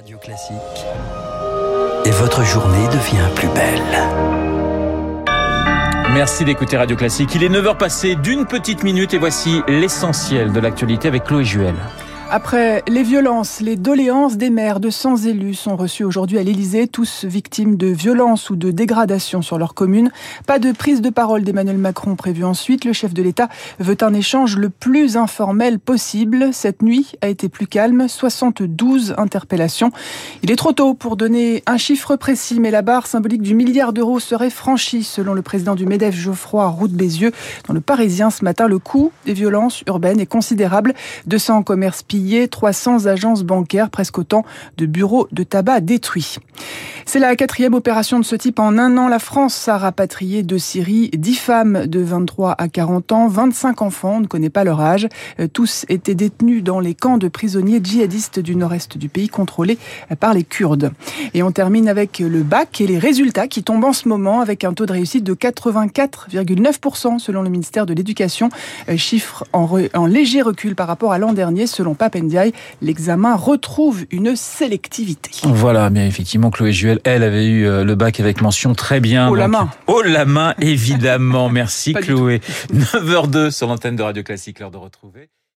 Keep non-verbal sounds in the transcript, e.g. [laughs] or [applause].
Radio Classique. Et votre journée devient plus belle. Merci d'écouter Radio Classique. Il est 9h passé d'une petite minute et voici l'essentiel de l'actualité avec Chloé Juel. Après les violences, les doléances des maires de 100 élus sont reçus aujourd'hui à l'Élysée, tous victimes de violences ou de dégradations sur leur commune. Pas de prise de parole d'Emmanuel Macron prévue ensuite. Le chef de l'État veut un échange le plus informel possible. Cette nuit a été plus calme, 72 interpellations. Il est trop tôt pour donner un chiffre précis, mais la barre symbolique du milliard d'euros serait franchie, selon le président du MEDEF Geoffroy Route Bézieux. Dans le Parisien ce matin, le coût des violences urbaines est considérable. 200 commerces pillés 300 agences bancaires, presque autant de bureaux de tabac détruits. C'est la quatrième opération de ce type en un an. La France a rapatrié de Syrie 10 femmes de 23 à 40 ans, 25 enfants, on ne connaît pas leur âge. Euh, tous étaient détenus dans les camps de prisonniers djihadistes du nord-est du pays contrôlés par les Kurdes. Et on termine avec le bac et les résultats qui tombent en ce moment avec un taux de réussite de 84,9% selon le ministère de l'Éducation, euh, chiffre en, léger recul par rapport à l'an dernier selon Papendiaï. L'examen retrouve une sélectivité. Voilà, bien effectivement, Chloé Juel, elle avait eu euh, le bac avec mention très bien. Oh la main. Oh la main, évidemment. [laughs] Merci Chloé. 9h02 [laughs] sur l'antenne de Radio Classique, l'heure de retrouver.